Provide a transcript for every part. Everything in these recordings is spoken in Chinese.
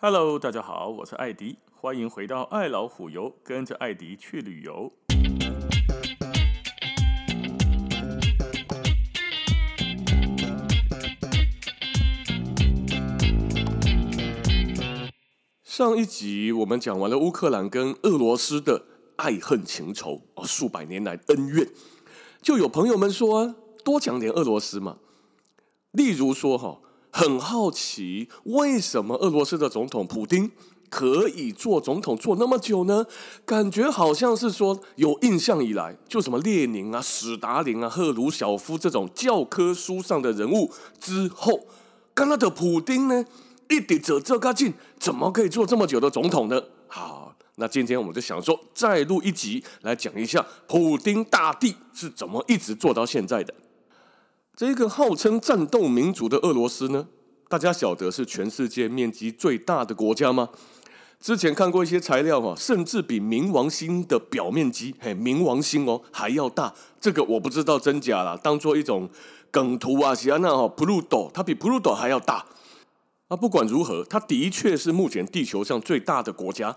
Hello，大家好，我是艾迪，欢迎回到爱老虎游，跟着艾迪去旅游。上一集我们讲完了乌克兰跟俄罗斯的爱恨情仇哦，数百年来恩怨，就有朋友们说多讲点俄罗斯嘛，例如说哈。很好奇，为什么俄罗斯的总统普丁可以做总统做那么久呢？感觉好像是说有印象以来，就什么列宁啊、史达林啊、赫鲁晓夫这种教科书上的人物之后，刚刚的普丁呢，一点走这个劲，怎么可以做这么久的总统呢？好，那今天我们就想说，再录一集来讲一下普丁大帝是怎么一直做到现在的。这个号称战斗民族的俄罗斯呢，大家晓得是全世界面积最大的国家吗？之前看过一些材料哈，甚至比冥王星的表面积，嘿，冥王星哦还要大。这个我不知道真假啦，当做一种梗图啊，写那哈，Pluto 它比 Pluto 还要大。啊，不管如何，它的确是目前地球上最大的国家。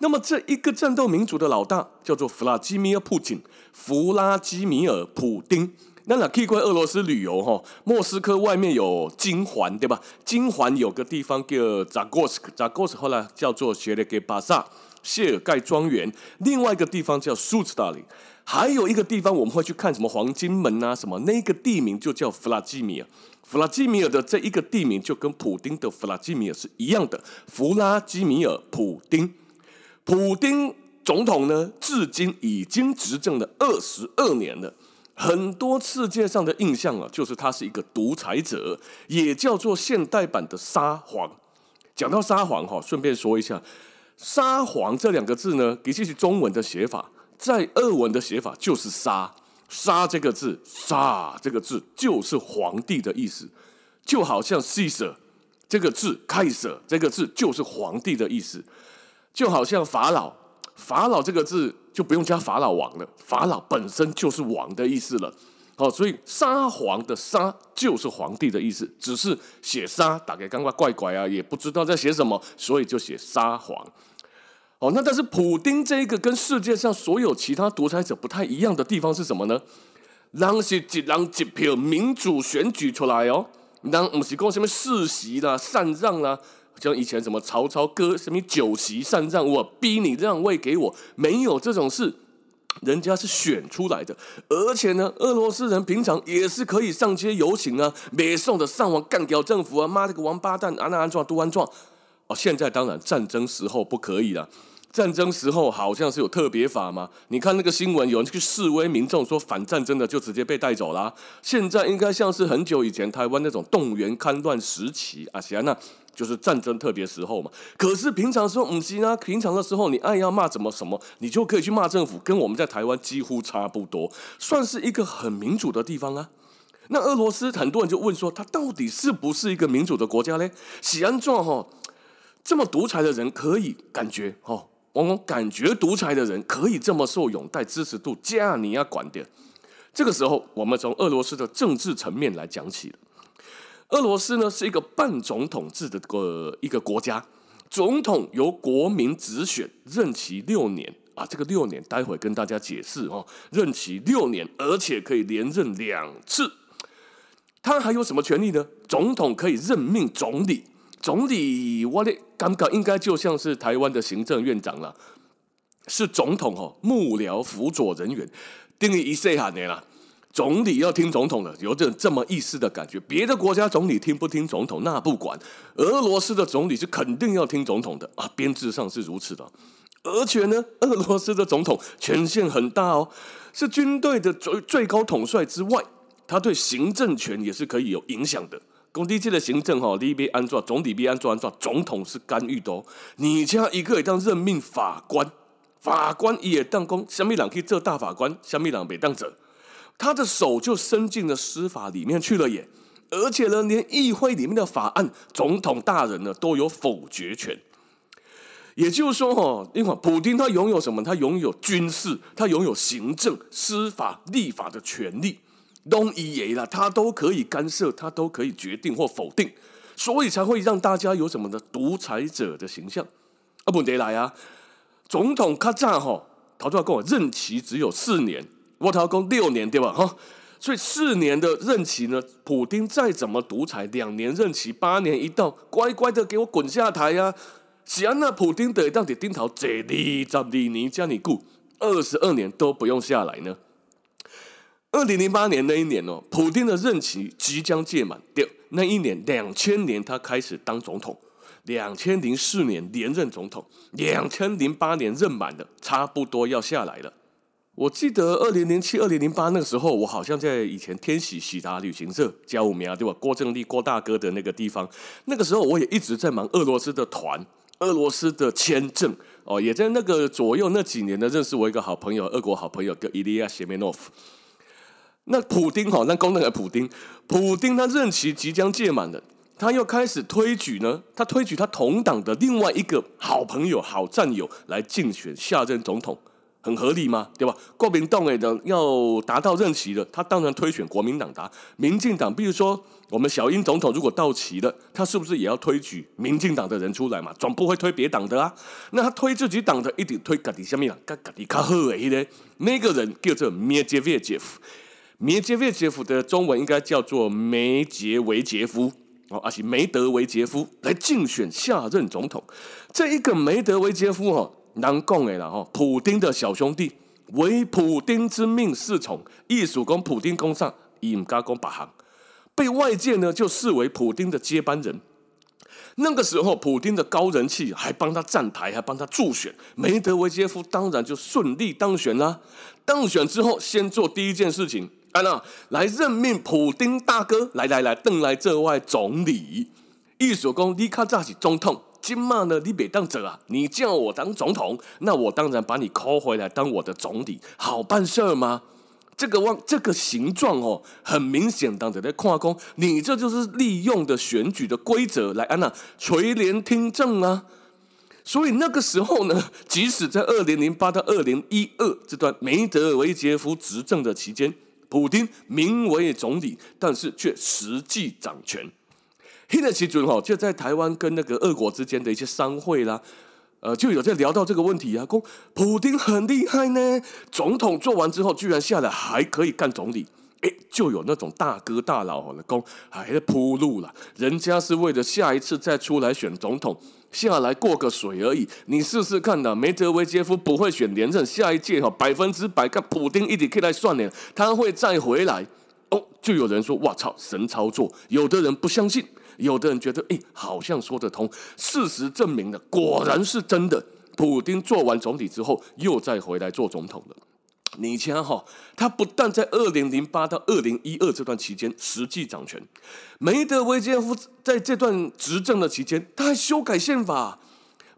那么这一个战斗民族的老大叫做弗拉基米尔·普京，弗拉基米尔·普丁。那哪可以怪俄罗斯旅游哈？莫斯科外面有金环，对吧？金环有个地方叫扎戈斯克，扎戈斯后来叫做谢列盖巴萨谢尔盖庄园。另外一个地方叫苏兹达里，还有一个地方我们会去看什么黄金门啊什么，那个地名就叫弗拉基米尔。弗拉基米尔的这一个地名就跟普丁的弗拉基米尔是一样的，弗拉基米尔普丁。普丁总统呢，至今已经执政了二十二年了。很多世界上的印象啊，就是他是一个独裁者，也叫做现代版的沙皇。讲到沙皇哈，顺便说一下，沙皇这两个字呢，的确是中文的写法，在俄文的写法就是沙。沙这个字，沙这个字就是皇帝的意思，就好像 Caesar 这个字，Kaiser 这个字就是皇帝的意思，就好像法老。法老这个字就不用加法老王了，法老本身就是王的意思了。好，所以沙皇的沙就是皇帝的意思，只是写沙大概刚刚怪怪啊，也不知道在写什么，所以就写沙皇。哦，那但是普丁这个跟世界上所有其他独裁者不太一样的地方是什么呢？让是一人一票民主选举出来哦，让不是讲什么世袭啦、禅让啦。像以前什么曹操割什么酒席禅让，我逼你让位给我，没有这种事，人家是选出来的。而且呢，俄罗斯人平常也是可以上街游行啊，没送的上网干掉政府啊，妈这个王八蛋，安那安状都安状。哦，现在当然战争时候不可以了。战争时候好像是有特别法嘛？你看那个新闻，有人去示威，民众说反战争的就直接被带走了啊。现在应该像是很久以前台湾那种动员戡乱时期啊，行那就是战争特别时候嘛。可是平常时候不行啊，平常的时候你爱要骂怎么什么，你就可以去骂政府，跟我们在台湾几乎差不多，算是一个很民主的地方啊。那俄罗斯很多人就问说，他到底是不是一个民主的国家嘞？喜安状哈，这么独裁的人可以感觉哈。往往感觉独裁的人可以这么受拥戴支持度，加你要管的。这个时候，我们从俄罗斯的政治层面来讲起了。俄罗斯呢是一个半总统制的个一个国家，总统由国民直选，任期六年啊。这个六年待会跟大家解释哦，任期六年，而且可以连任两次。他还有什么权利呢？总统可以任命总理。总理，我的感觉应该就像是台湾的行政院长了，是总统哦，幕僚辅佐人员，定义一岁喊的啦。总理要听总统的，有点这么意思的感觉。别的国家总理听不听总统那不管，俄罗斯的总理是肯定要听总统的啊，编制上是如此的。而且呢，俄罗斯的总统权限很大哦，是军队的最最高统帅之外，他对行政权也是可以有影响的。工地界的行政哈，你别安怎，总理别安怎安怎，总统是干预的哦。你家一个也当任命法官，法官也当公，什么人可以做大法官，什么人别当者，他的手就伸进了司法里面去了耶。而且呢，连议会里面的法案，总统大人呢都有否决权。也就是说哈，因为普丁他拥有什么？他拥有军事，他拥有行政、司法、立法的权利。东伊耶啦，他都可以干涉，他都可以决定或否定，所以才会让大家有什么的独裁者的形象。啊，不，得来啊，总统卡扎吼，他都要跟我任期只有四年，我头要讲六年对吧？哈，所以四年的任期呢，普丁再怎么独裁，两年任期八年一到，乖乖的给我滚下台呀、啊！只要那普丁得到底丁头这里这里你叫你顾二十二年都不用下来呢。二零零八年那一年哦，普丁的任期即将届满，对，那一年两千年他开始当总统。两千零四年连任总统，两千零八年任满的，差不多要下来了。我记得二零零七、二零零八那个时候，我好像在以前天喜喜达旅行社加五名对吧？郭正丽郭大哥的那个地方，那个时候我也一直在忙俄罗斯的团、俄罗斯的签证哦，也在那个左右那几年呢，认识我一个好朋友，俄国好朋友叫伊利亚谢梅诺夫。那普丁哈，那功能的普丁，普丁他任期即将届满了。他又开始推举呢，他推举他同党的另外一个好朋友、好战友来竞选下任总统，很合理吗？对吧？国民党的要达到任期了，他当然推选国民党的。民进党，比如说我们小英总统如果到期了，他是不是也要推举民进党的人出来嘛？总不会推别党的啊。那他推自己党的，一定推自己什么样？跟自己较好的呢？那个人叫做梅杰韦杰夫，梅杰韦杰夫的中文应该叫做梅杰维杰夫。哦，而且梅德韦杰夫来竞选下任总统。这一个梅德韦杰夫哈，难讲的啦哈，普丁的小兄弟，为普丁之命是从，艺术讲普丁攻上，伊唔加讲把行，被外界呢就视为普丁的接班人。那个时候，普丁的高人气还帮他站台，还帮他助选，梅德韦杰夫当然就顺利当选啦。当选之后，先做第一件事情。啊，娜来任命普丁大哥，来来来，邓来这位总理。意思讲，你卡早是总统，今嘛呢，你别当者啊，你叫我当总统，那我当然把你扣回来当我的总理，好办事儿吗？这个望这个形状哦，很明显当着在跨工，你这就是利用的选举的规则来安那垂帘听政啊。所以那个时候呢，即使在二零零八到二零一二这段梅德韦杰夫执政的期间。普丁名为总理，但是却实际掌权。那个时候就在台湾跟那个俄国之间的一些商会啦，呃，就有在聊到这个问题啊。说普丁很厉害呢，总统做完之后，居然下来还可以干总理。诶，就有那种大哥大佬的讲，还在铺路了。人家是为了下一次再出来选总统。下来过个水而已，你试试看呐。梅德韦杰夫不会选连任，下一届哈百分之百跟普丁一起可以来算呢，他会再回来哦。就有人说哇操神操作，有的人不相信，有的人觉得诶好像说得通。事实证明了，果然是真的。普丁做完总理之后，又再回来做总统了。你瞧哈，他不但在二零零八到二零一二这段期间实际掌权，梅德韦杰夫在这段执政的期间，他还修改宪法，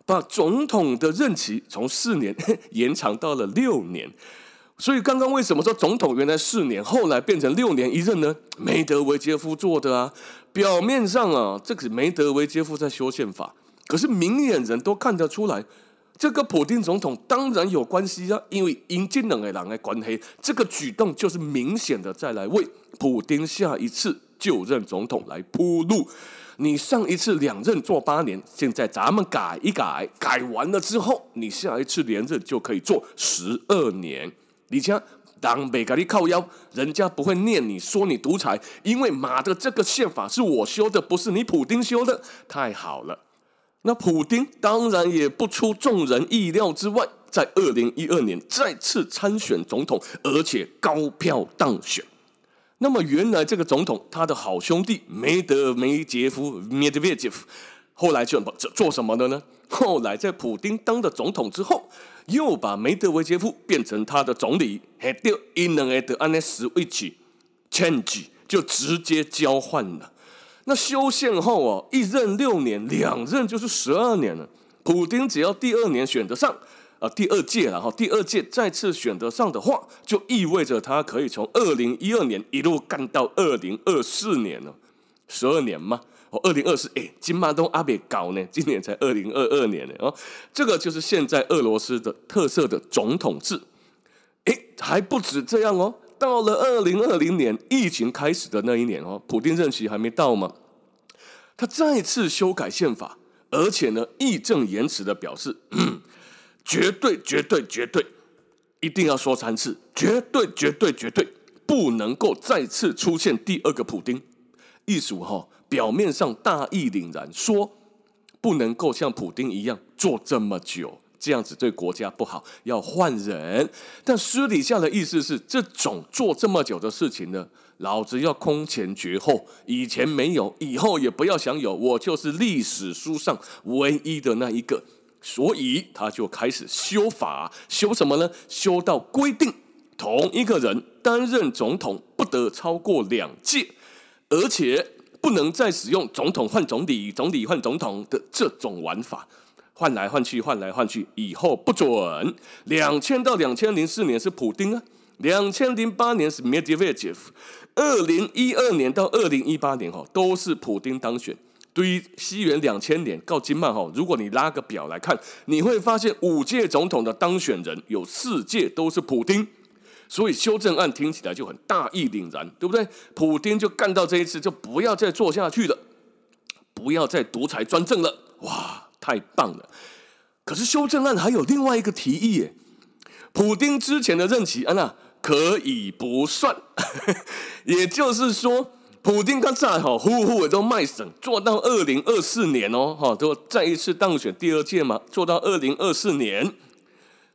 把总统的任期从四年 延长到了六年。所以刚刚为什么说总统原来四年，后来变成六年一任呢？梅德韦杰夫做的啊。表面上啊，这个梅德韦杰夫在修宪法，可是明眼人都看得出来。这个普丁总统当然有关系啊，因为因这两个人的关系，这个举动就是明显的再来为普丁下一次就任总统来铺路。你上一次两任做八年，现在咱们改一改，改完了之后，你下一次连任就可以做十二年。你像当北咖喱靠腰，人家不会念你说你独裁，因为马的这个宪法是我修的，不是你普丁修的，太好了。那普丁当然也不出众人意料之外，在二零一二年再次参选总统，而且高票当选。那么原来这个总统他的好兄弟梅德梅杰夫梅德韦杰夫，后来就做什么的呢？后来在普丁当了总统之后，又把梅德韦杰夫变成他的总理，还掉一两个的安那 switch change 就直接交换了。那修宪后哦，一任六年，两任就是十二年了。普丁只要第二年选得上，啊，第二届然后第二届再次选得上的话，就意味着他可以从二零一二年一路干到二零二四年了，十二年嘛。哦，二零二四，哎，金马东阿别搞呢，今年才二零二二年呢。哦，这个就是现在俄罗斯的特色的总统制。哎，还不止这样哦。到了二零二零年疫情开始的那一年哦，普丁任期还没到吗？他再次修改宪法，而且呢，义正言辞的表示，绝对、绝对、绝对，一定要说三次，绝对、绝对、绝对，不能够再次出现第二个普丁。意思哈，表面上大义凛然，说不能够像普丁一样做这么久。这样子对国家不好，要换人。但私底下的意思是，这种做这么久的事情呢，老子要空前绝后，以前没有，以后也不要想有，我就是历史书上唯一的那一个。所以他就开始修法，修什么呢？修到规定，同一个人担任总统不得超过两届，而且不能再使用总统换总理、总理换总统的这种玩法。换来换去，换来换去，以后不准。两千到两千零四年是普丁啊，两千零八年是 Medvedev，二零一二年到二零一八年哈都是普丁当选。对于西元两千年到今嘛哈，如果你拉个表来看，你会发现五届总统的当选人有四届都是普丁，所以修正案听起来就很大义凛然，对不对？普丁就干到这一次，就不要再做下去了，不要再独裁专政了，哇！太棒了！可是修正案还有另外一个提议耶，普丁之前的任期啊，那可以不算，也就是说，普丁他再好呼呼的都卖省，做到二零二四年哦，哈，都再一次当选第二届嘛，做到二零二四年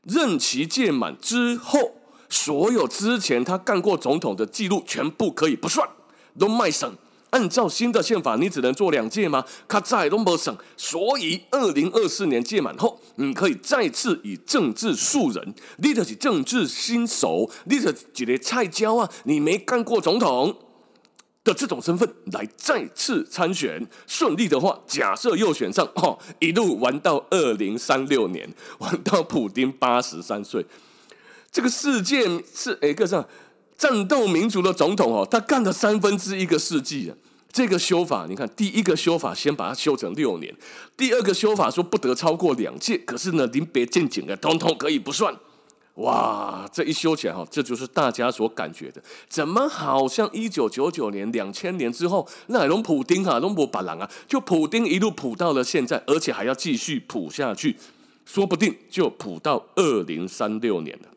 任期届满之后，所有之前他干过总统的记录全部可以不算，都卖省。按照新的宪法，你只能做两届吗？卡在都没省，所以二零二四年届满后，你可以再次以政治素人，你就是政治新手，你就是一个菜鸟啊，你没干过总统的这种身份来再次参选，顺利的话，假设又选上，哦，一路玩到二零三六年，玩到普丁八十三岁，这个世界是一个上。战斗民族的总统哦，他干了三分之一个世纪啊！这个修法，你看，第一个修法先把它修成六年，第二个修法说不得超过两届，可是呢，临别见景的通通可以不算。哇，这一修起来哈，这就是大家所感觉的，怎么好像一九九九年、两千年之后，那龙普丁啊，龙博巴郎啊，就普丁一路普到了现在，而且还要继续普下去，说不定就普到二零三六年了。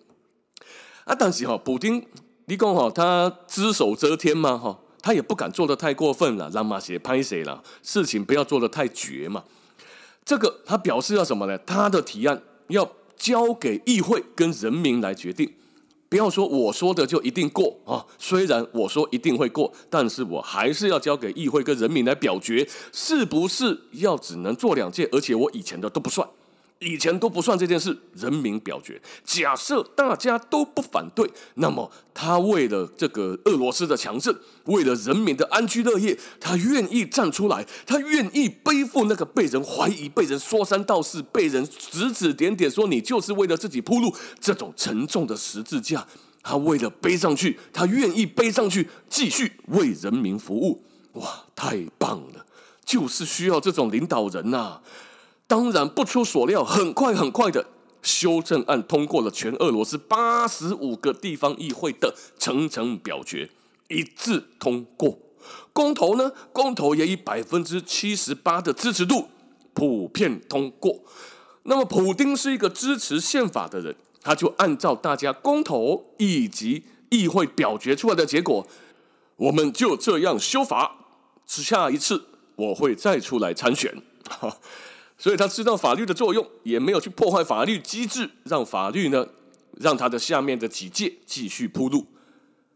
啊，但是哈，普丁。你讲哈，他只手遮天嘛哈，他也不敢做的太过分了，让马些拍谁了？事情不要做的太绝嘛。这个他表示要什么呢？他的提案要交给议会跟人民来决定，不要说我说的就一定过啊。虽然我说一定会过，但是我还是要交给议会跟人民来表决，是不是要只能做两届？而且我以前的都不算。以前都不算这件事，人民表决。假设大家都不反对，那么他为了这个俄罗斯的强盛，为了人民的安居乐业，他愿意站出来，他愿意背负那个被人怀疑、被人说三道四、被人指指点点说你就是为了自己铺路这种沉重的十字架，他为了背上去，他愿意背上去，继续为人民服务。哇，太棒了！就是需要这种领导人呐、当然不出所料，很快很快的修正案通过了全俄罗斯八十五个地方议会的层层表决，一致通过。公投呢？公投也以百分之七十八的支持度普遍通过。那么，普丁是一个支持宪法的人，他就按照大家公投以及议会表决出来的结果，我们就这样修法。下一次我会再出来参选。所以他知道法律的作用，也没有去破坏法律机制，让法律呢，让他的下面的几届继续铺路。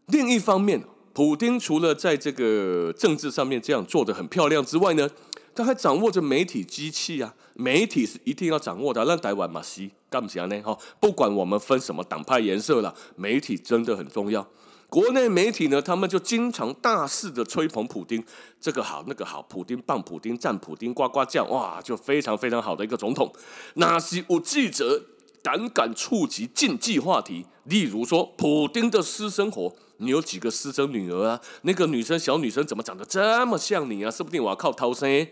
另一方面，普丁除了在这个政治上面这样做得很漂亮之外呢，他还掌握着媒体机器啊，媒体是一定要掌握的。让台湾马，西干不起来呢？哈，不管我们分什么党派颜色了，媒体真的很重要。国内媒体呢，他们就经常大肆的吹捧普丁，这个好那个好，普丁棒，普丁赞，普丁呱呱叫，哇，就非常非常好的一个总统。那是有记者胆敢触及禁忌话题，例如说普丁的私生活，你有几个私生女儿啊？那个女生小女生怎么长得这么像你啊？说不定我要靠偷生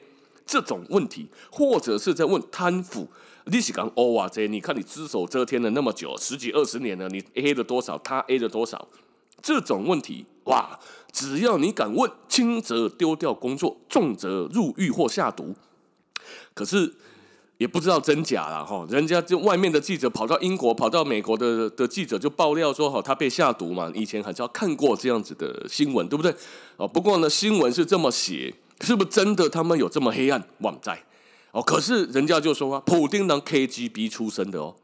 这种问题，或者是在问贪腐，你是讲哦啊这，你看你只手遮天了那么久，十几二十年了，你 A 了多少，他 A 了多少？这种问题哇，只要你敢问，轻则丢掉工作，重则入狱或下毒。可是也不知道真假了哈，人家就外面的记者跑到英国、跑到美国的的记者就爆料说，哈，他被下毒嘛。以前很少看过这样子的新闻，对不对？哦，不过呢，新闻是这么写，是不是真的？他们有这么黑暗？网在哦，可是人家就说啊，普丁当 KGB 出身的哦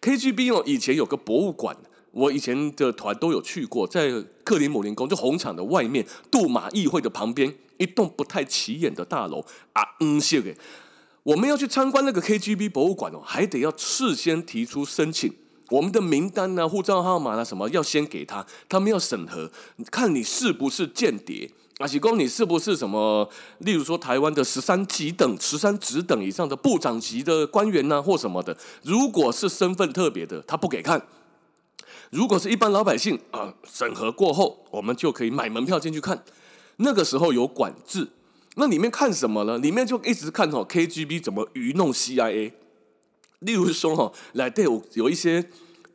，KGB 哦，以前有个博物馆。我以前的团都有去过，在克里姆林宫就红场的外面，杜马议会的旁边一栋不太起眼的大楼啊，嗯，谢给。我们要去参观那个 KGB 博物馆哦，还得要事先提出申请，我们的名单啊、护照号码啊什么要先给他，他们要审核，看你是不是间谍啊，提供你是不是什么，例如说台湾的十三级等、十三职等以上的部长级的官员呐、或什么的，如果是身份特别的，他不给看。如果是一般老百姓啊，审核过后，我们就可以买门票进去看。那个时候有管制，那里面看什么呢？里面就一直看哦，KGB 怎么愚弄 CIA。例如说哈，来对有有一些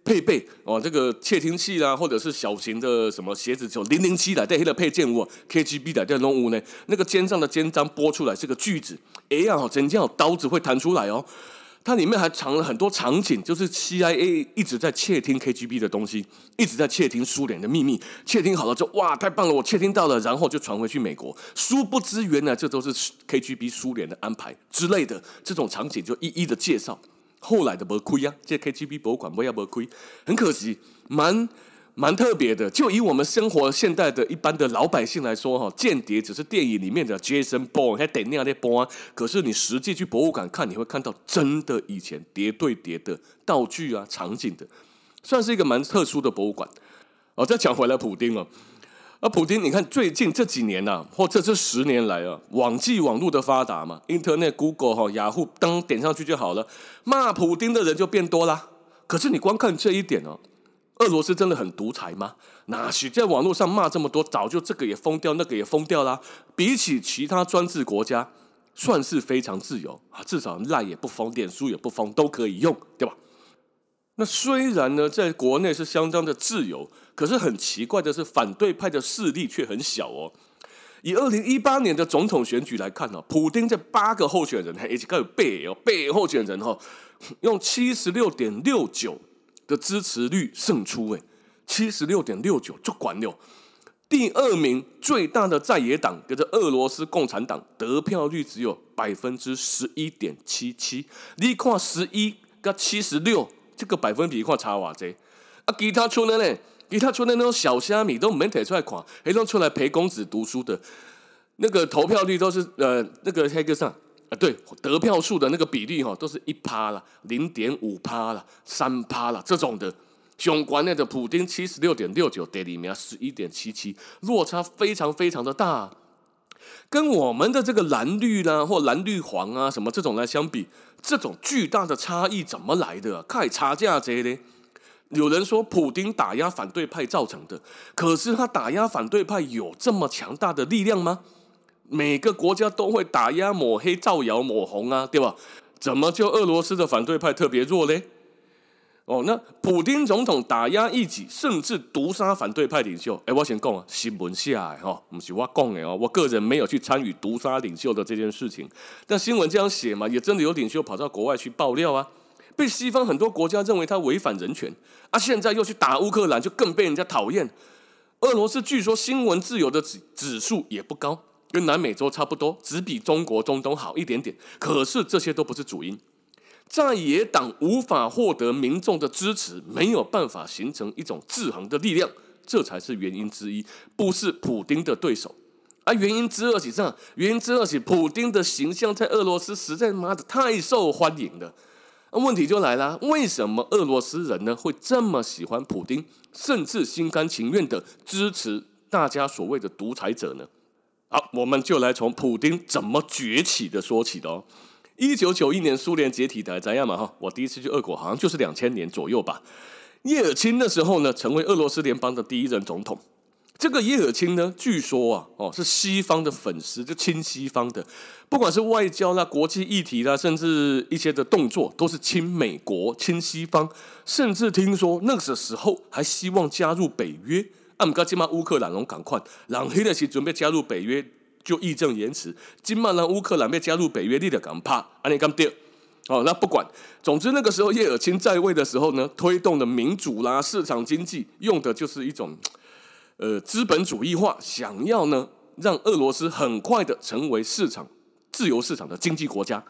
配备哦，这个窃听器啦，或者是小型的什么鞋子，就零零七来对黑的配件物，KGB 来对弄物呢，那个肩上的肩章拨出来是个锯子，哎呀，真正刀子会弹出来哦。它里面还藏了很多场景，就是 CIA 一直在窃听 KGB 的东西，一直在窃听苏联的秘密。窃听好了就，哇，太棒了，我窃听到了，然后就传回去美国。殊不知，原来这都是 KGB 苏联的安排之类的这种场景，就一一的介绍。后来的没亏啊，这 KGB 博物馆不要没亏，很可惜，蛮。蛮特别的，就以我们生活现代的一般的老百姓来说，哈，间谍只是电影里面的 Jason Bourne 还得那样的 Born 可是你实际去博物馆看，你会看到真的以前叠对叠的道具啊、场景的，算是一个蛮特殊的博物馆。哦，再讲回来，普丁哦，啊，普丁，你看最近这几年呐、啊，或者这十年来啊，网际网络的发达嘛，Internet、Google 哈、雅虎登点上去就好了，骂普丁的人就变多啦。可是你光看这一点哦。俄罗斯真的很独裁吗？哪许在网络上骂这么多，早就这个也封掉，那个也封掉啦。比起其他专制国家，算是非常自由啊，至少赖也不封，脸书也不封，都可以用，对吧？那虽然呢，在国内是相当的自由，可是很奇怪的是，反对派的势力却很小哦。以二零一八年的总统选举来看呢，普丁这八个候选人，还一直有背哦，背候选人哈，用七十六点六九。的支持率胜出，哎，七十六点六九就管了。第二名最大的在野党，跟着俄罗斯共产党，得票率只有百分之十一点七七。你看十一跟七十六，这个百分比看差哇这。啊，其他村的呢？其他村的那种小虾米都没提出来看，还弄出来陪公子读书的，那个投票率都是呃，那个黑个上。啊，对，得票数的那个比例哈，都是一趴了，零点五趴了，三趴了这种的。相关内的普丁七十六点六九，第二名十一点七七，落差非常非常的大。跟我们的这个蓝绿啦，或蓝绿黄啊什么这种来相比，这种巨大的差异怎么来的？看差价这呢？有人说普丁打压反对派造成的，可是他打压反对派有这么强大的力量吗？每个国家都会打压、抹黑、造谣、抹红啊，对吧？怎么就俄罗斯的反对派特别弱嘞？哦，那普丁总统打压异己，甚至毒杀反对派领袖。哎，我先讲啊，新闻下来哈，不是我讲的哦，我个人没有去参与毒杀领袖的这件事情，但新闻这样写嘛，也真的有领袖跑到国外去爆料啊，被西方很多国家认为他违反人权啊，现在又去打乌克兰，就更被人家讨厌。俄罗斯据说新闻自由的指指数也不高。跟南美洲差不多，只比中国、中东好一点点。可是这些都不是主因，在野党无法获得民众的支持，没有办法形成一种制衡的力量，这才是原因之一，不是普丁的对手。而原因之二是这，原因之二是普丁的形象在俄罗斯实在妈的太受欢迎了。那问题就来了，为什么俄罗斯人呢会这么喜欢普丁，甚至心甘情愿的支持大家所谓的独裁者呢？好，我们就来从普丁怎么崛起的说起的哦。一九九一年苏联解体的怎样嘛？哈，我第一次去俄国好像就是两千年左右吧。叶尔钦那时候呢，成为俄罗斯联邦的第一任总统。这个叶尔钦呢，据说啊，哦，是西方的粉丝，就亲西方的，不管是外交啦、国际议题啦，甚至一些的动作，都是亲美国、亲西方，甚至听说那个时候还希望加入北约。啊，毋过今嘛乌克兰拢赶快，人迄个时准备加入北约就义正言辞，今嘛让乌克兰要加入北约，你得赶怕，安尼咁对。哦，那不管，总之那个时候叶尔钦在位的时候呢，推动的民主啦、市场经济，用的就是一种呃资本主义化，想要呢让俄罗斯很快的成为市场自由市场的经济国家。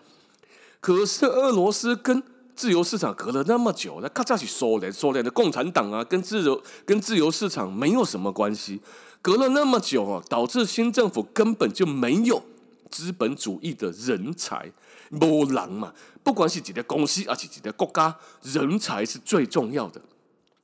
可是俄罗斯跟自由市场隔了那么久，那咔嚓去苏联，苏联的共产党啊，跟自由跟自由市场没有什么关系。隔了那么久啊，导致新政府根本就没有资本主义的人才，没人嘛。不管是几个公司，还是几个国家，人才是最重要的。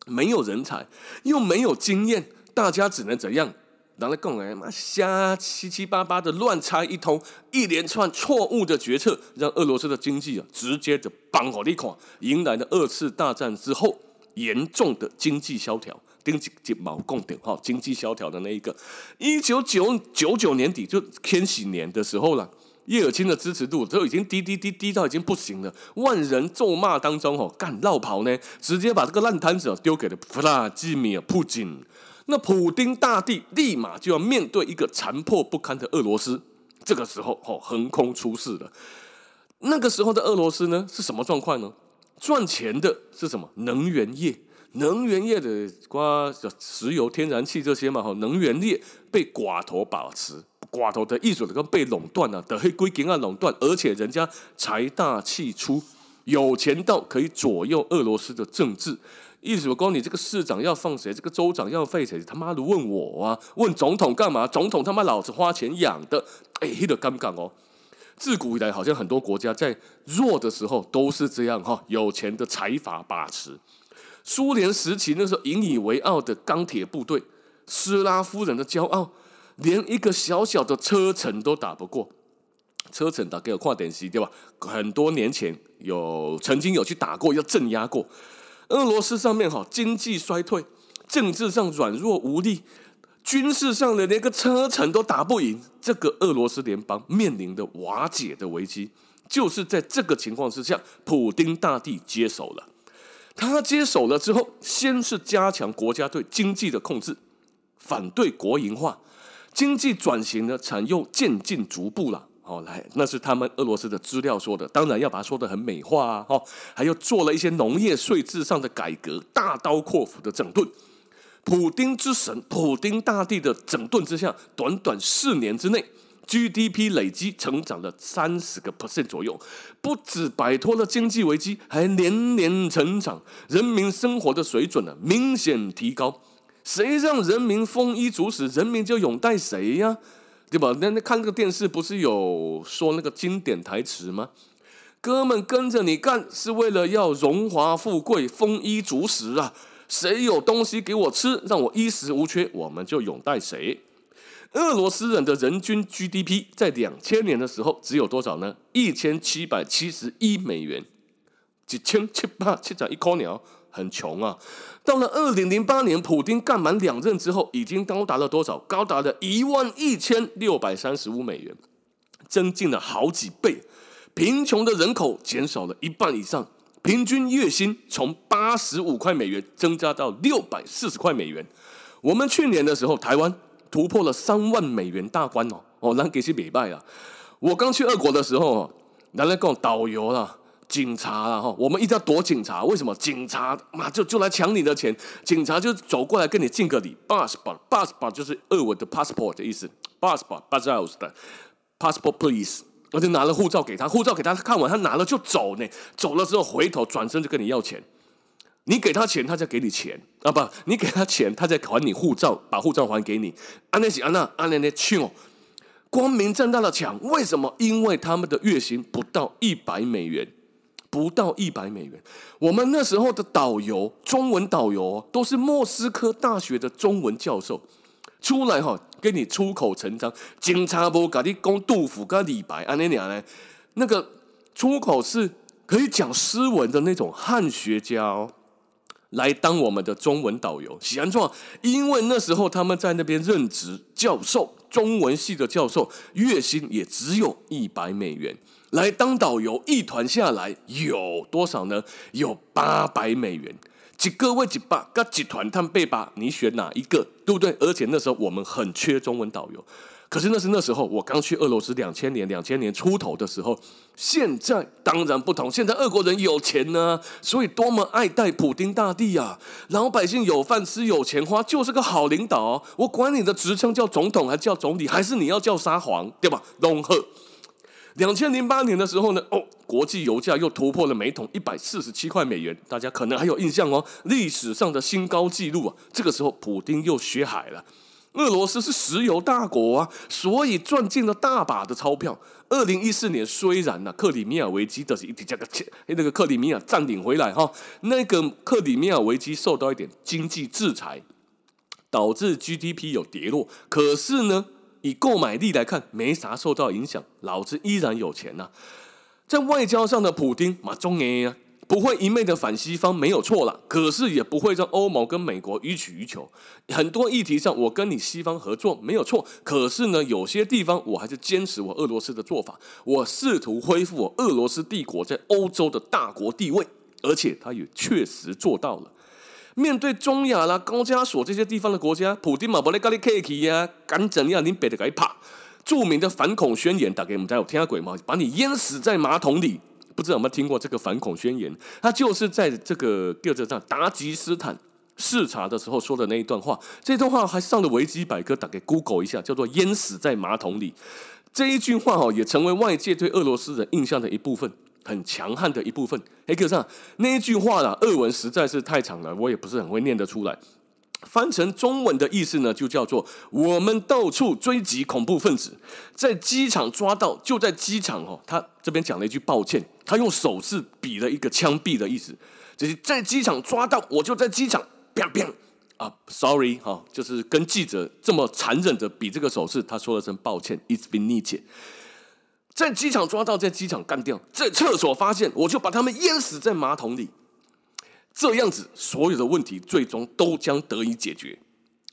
没有人才，又没有经验，大家只能怎样？拿来讲哎，妈瞎七七八八的乱猜一通，一连串错误的决策，让俄罗斯的经济啊，直接的崩好利垮，迎来了二次大战之后严重的经济萧条。经济金毛共点哈，经济萧条的那一个，一九九九九年底就千禧年的时候了。叶尔钦的支持度都已经低低低低到已经不行了，万人咒骂当中哦，干落跑呢，直接把这个烂摊子丢给了弗拉基米尔·普京。那普丁大帝立马就要面对一个残破不堪的俄罗斯，这个时候哦，横空出世了。那个时候的俄罗斯呢，是什么状况呢？赚钱的是什么？能源业，能源业的瓜石油、天然气这些嘛，哈，能源业被寡头把持。寡头的意思都被垄断了，的黑龟给啊垄断，而且人家财大气粗，有钱到可以左右俄罗斯的政治。意思我告你，这个市长要放谁，这个州长要废谁，他妈的问我啊？问总统干嘛？总统他妈老子花钱养的，哎，黑的尴尬哦。自古以来，好像很多国家在弱的时候都是这样哈，有钱的财阀把持。苏联时期那时候引以为傲的钢铁部队，斯拉夫人的骄傲。连一个小小的车臣都打不过，车臣打给我跨点西对吧？很多年前有曾经有去打过，要镇压过。俄罗斯上面哈经济衰退，政治上软弱无力，军事上的连个车臣都打不赢，这个俄罗斯联邦面临的瓦解的危机，就是在这个情况之下，普丁大帝接手了。他接手了之后，先是加强国家对经济的控制，反对国营化。经济转型呢，采用渐进逐步了。好，来，那是他们俄罗斯的资料说的，当然要把它说得很美化啊。哈，还有做了一些农业税制上的改革，大刀阔斧的整顿。普丁之神，普丁大帝的整顿之下，短短四年之内，GDP 累积成长了三十个 percent 左右，不止摆脱了经济危机，还年年成长，人民生活的水准呢，明显提高。谁让人民丰衣足食，人民就拥戴谁呀？对吧？那那看那个电视，不是有说那个经典台词吗？哥们跟着你干，是为了要荣华富贵、丰衣足食啊！谁有东西给我吃，让我衣食无缺，我们就拥戴谁。俄罗斯人的人均 GDP 在两千年的时候只有多少呢？一千七百七十一美元，几千七百七十一块鸟。很穷啊！到了二零零八年，普丁干满两任之后，已经高达了多少？高达了一万一千六百三十五美元，增进了好几倍。贫穷的人口减少了一半以上，平均月薪从八十五块美元增加到六百四十块美元。我们去年的时候，台湾突破了三万美元大关哦哦，那给些美拜啊！我刚去俄国的时候，拿来跟我导游了。警察啊，哈，我们一定要躲警察。为什么？警察嘛，就就来抢你的钱。警察就走过来跟你敬个礼。passport，passport 就是俄文的 passport 的意思。passport，passport 的 passport please。我就拿了护照给他，护照给他，他看完他拿了就走呢。走了之后回头转身就跟你要钱。你给他钱，他再给你钱啊？不，你给他钱，他再还你护照，把护照还给你。安内西安娜，安内内去光明正大的抢，为什么？因为他们的月薪不到一百美元。不到一百美元，我们那时候的导游，中文导游都是莫斯科大学的中文教授，出来哈，给你出口成章。警察不给你讲杜甫跟李白啊，那俩呢？那个出口是可以讲诗文的那种汉学家哦，来当我们的中文导游。喜安状，因为那时候他们在那边任职教授，中文系的教授，月薪也只有一百美元。来当导游，一团下来有多少呢？有八百美元，几个位几把，跟几团他们背吧，你选哪一个？对不对？而且那时候我们很缺中文导游。可是那是那时候我刚去俄罗斯两千年两千年出头的时候，现在当然不同。现在俄国人有钱呢、所以多么爱戴普丁大帝啊！老百姓有饭吃有钱花，就是个好领导、我管你的职称叫总统还叫总理，还是你要叫沙皇，对吧？龙贺。两千零八年的时候呢，哦，国际油价又突破了每桶一百四十七块美元，大家可能还有印象哦，历史上的新高纪录啊！这个时候普丁又血海了。俄罗斯是石油大国啊，所以赚进了大把的钞票。二零一四年虽然呢、啊，克里米亚危机的是一点这个钱，那个克里米亚占领回来哈，那个克里米亚危机受到一点经济制裁，导致 GDP 有跌落。可是呢，以购买力来看，没啥受到影响，老子依然有钱呐、啊。在外交上的普丁马中耶啊。不会一昧的反西方没有错了，可是也不会让欧盟跟美国予取予求。很多议题上，我跟你西方合作没有错，可是呢，有些地方我还是坚持我俄罗斯的做法。我试图恢复我俄罗斯帝国在欧洲的大国地位，而且他也确实做到了。面对中亚啦、高加索这些地方的国家，普丁马伯雷咖喱 K K 呀，敢怎样？你别的给怕。著名的反恐宣言，打给我们家有听过吗？把你淹死在马桶里。不知道有没有听过这个反恐宣言？他就是在这个第二站达吉斯坦视察的时候说的那一段话。这段话还上了维基百科，打给 Google 一下，叫做“淹死在马桶里”。这一句话哦，也成为外界对俄罗斯人印象的一部分，很强悍的一部分。哎，可是啊，那一句话啦，俄文实在是太长了，我也不是很会念得出来。翻成中文的意思呢，就叫做我们到处追击恐怖分子，在机场抓到，就在机场哦。他这边讲了一句抱歉，他用手势比了一个枪毙的意思，就是在机场抓到，我就在机场，砰砰啊，sorry 哈、哦，就是跟记者这么残忍的比这个手势，他说了声抱歉，it's been n e e d 在机场抓到，在机场干掉，在厕所发现，我就把他们淹死在马桶里。这样子，所有的问题最终都将得以解决。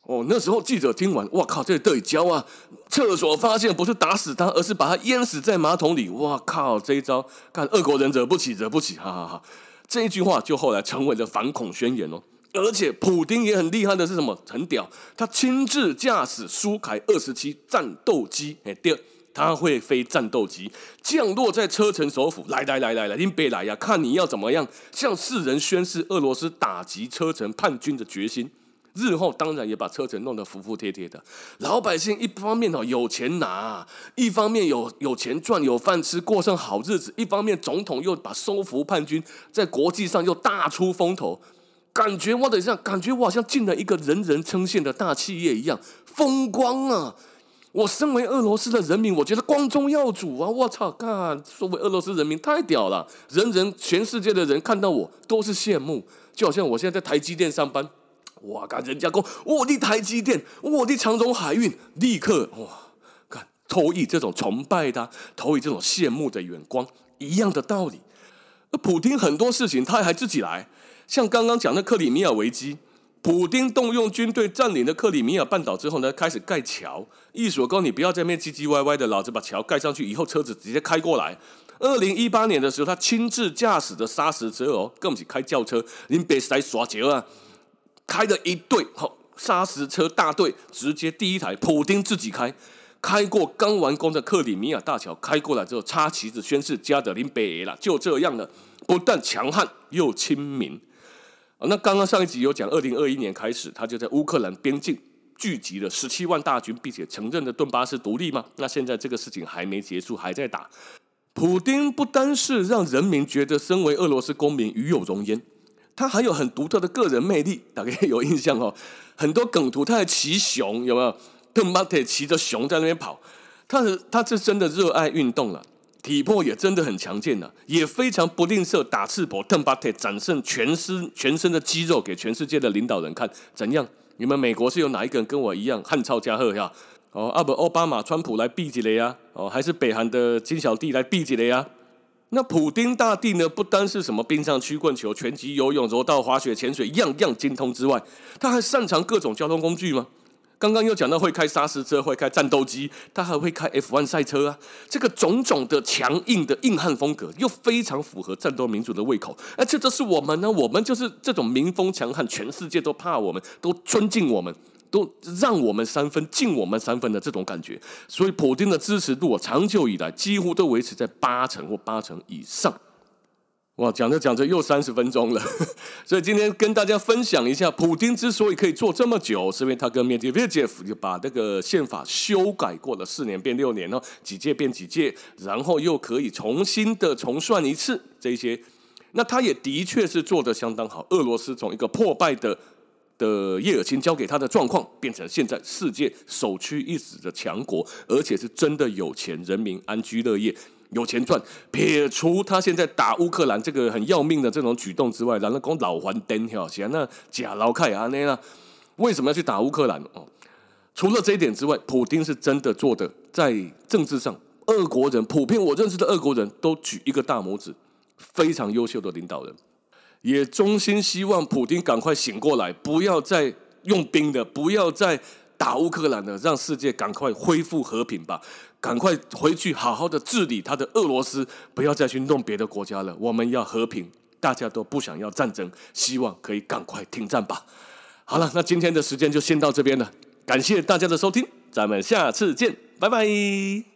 哦，那时候记者听完，哇靠，这得教啊！厕所发现不是打死他，而是把他淹死在马桶里。哇靠，这一招，看俄国人惹不起，惹不起，哈哈哈！这一句话就后来成为了反恐宣言哦。而且普丁也很厉害的是什么？很屌，他亲自驾驶苏凯二十七战斗机。哎，第二。他会飞战斗机降落在车臣首府，来来来来来，您别来呀！看你要怎么样向世人宣示俄罗斯打击车臣叛军的决心。日后当然也把车臣弄得服服帖帖的。老百姓一方面哦有钱拿，一方面有有钱赚，有饭吃，过上好日子；一方面总统又把收服叛军在国际上又大出风头，感觉我等一下，感觉我好像进了一个人人称羡的大企业一样，风光啊！我身为俄罗斯的人民，我觉得光宗耀祖啊！我操，看，作为俄罗斯人民太屌了，人人全世界的人看到我都是羡慕，就好像我现在在台积电上班，哇，看人家说我的台积电，我的长荣海运，立刻哇，看投以这种崇拜的，投以这种羡慕的眼光，一样的道理。普丁很多事情他还自己来，像刚刚讲的克里米亚危机。普丁动用军队占领了克里米亚半岛之后呢，开始盖桥。意思说，你不要在那边唧唧歪歪的，老子把桥盖上去以后，车子直接开过来。二零一八年的时候，他亲自驾驶的砂石车哦，更不是开轿车，您别来耍桥啊！开了一队好砂石车大队，直接第一台普丁自己开，开过刚完工的克里米亚大桥，开过来之后插旗子宣誓，加德林北了，就这样了，不但强悍又亲民。那刚刚上一集有讲，二零二一年开始，他就在乌克兰边境聚集了十七万大军，并且承认了顿巴斯独立吗？那现在这个事情还没结束，还在打。普丁不单是让人民觉得身为俄罗斯公民与有荣焉，他还有很独特的个人魅力。大家有印象哦，很多梗图他还骑熊，有没有？特马特骑着熊在那边跑，他是他是真的热爱运动了。体魄也真的很强健呐，也非常不吝啬打赤膊，邓巴特展现全身全身的肌肉给全世界的领导人看。怎样？你们美国是有哪一个人跟我一样汉超加贺呀？哦，阿不，奥巴马、川普来比几雷呀？哦，还是北韩的金小弟来比几雷呀？那普丁大帝呢？不单是什么冰上曲棍球、拳击、游泳、柔道、滑雪、潜水，样样精通之外，他还擅长各种交通工具吗？刚刚又讲到会开砂石车，会开战斗机，他还会开 F1 赛车啊！这个种种的强硬的硬汉风格，又非常符合战斗民族的胃口。而这就是我们呢，我们就是这种民风强悍，全世界都怕我们，都尊敬我们，都让我们三分，敬我们三分的这种感觉。所以，普丁的支持度啊，长久以来几乎都维持在八成或八成以上。哇，讲着讲着又三十分钟了，所以今天跟大家分享一下，普丁之所以可以做这么久，是因为他跟梅迪韦杰夫就把那个宪法修改过了，四年变六年哦，几届变几届，然后又可以重新的重算一次这些，那他也的确是做得相当好。俄罗斯从一个破败的的叶尔钦交给他的状况，变成现在世界首屈一指的强国，而且是真的有钱，人民安居乐业。有钱赚，撇除他现在打乌克兰这个很要命的这种举动之外，然后讲老还灯条，像那假老凯啊那样，为什么要去打乌克兰？哦，除了这一点之外，普丁是真的做的，在政治上，俄国人普遍我认识的俄国人都举一个大拇指，非常优秀的领导人，也衷心希望普丁赶快醒过来，不要再用兵的，不要再打乌克兰的，让世界赶快恢复和平吧。赶快回去好好的治理他的俄罗斯，不要再去弄别的国家了。我们要和平，大家都不想要战争，希望可以赶快停战吧。好了，那今天的时间就先到这边了，感谢大家的收听，咱们下次见，拜拜。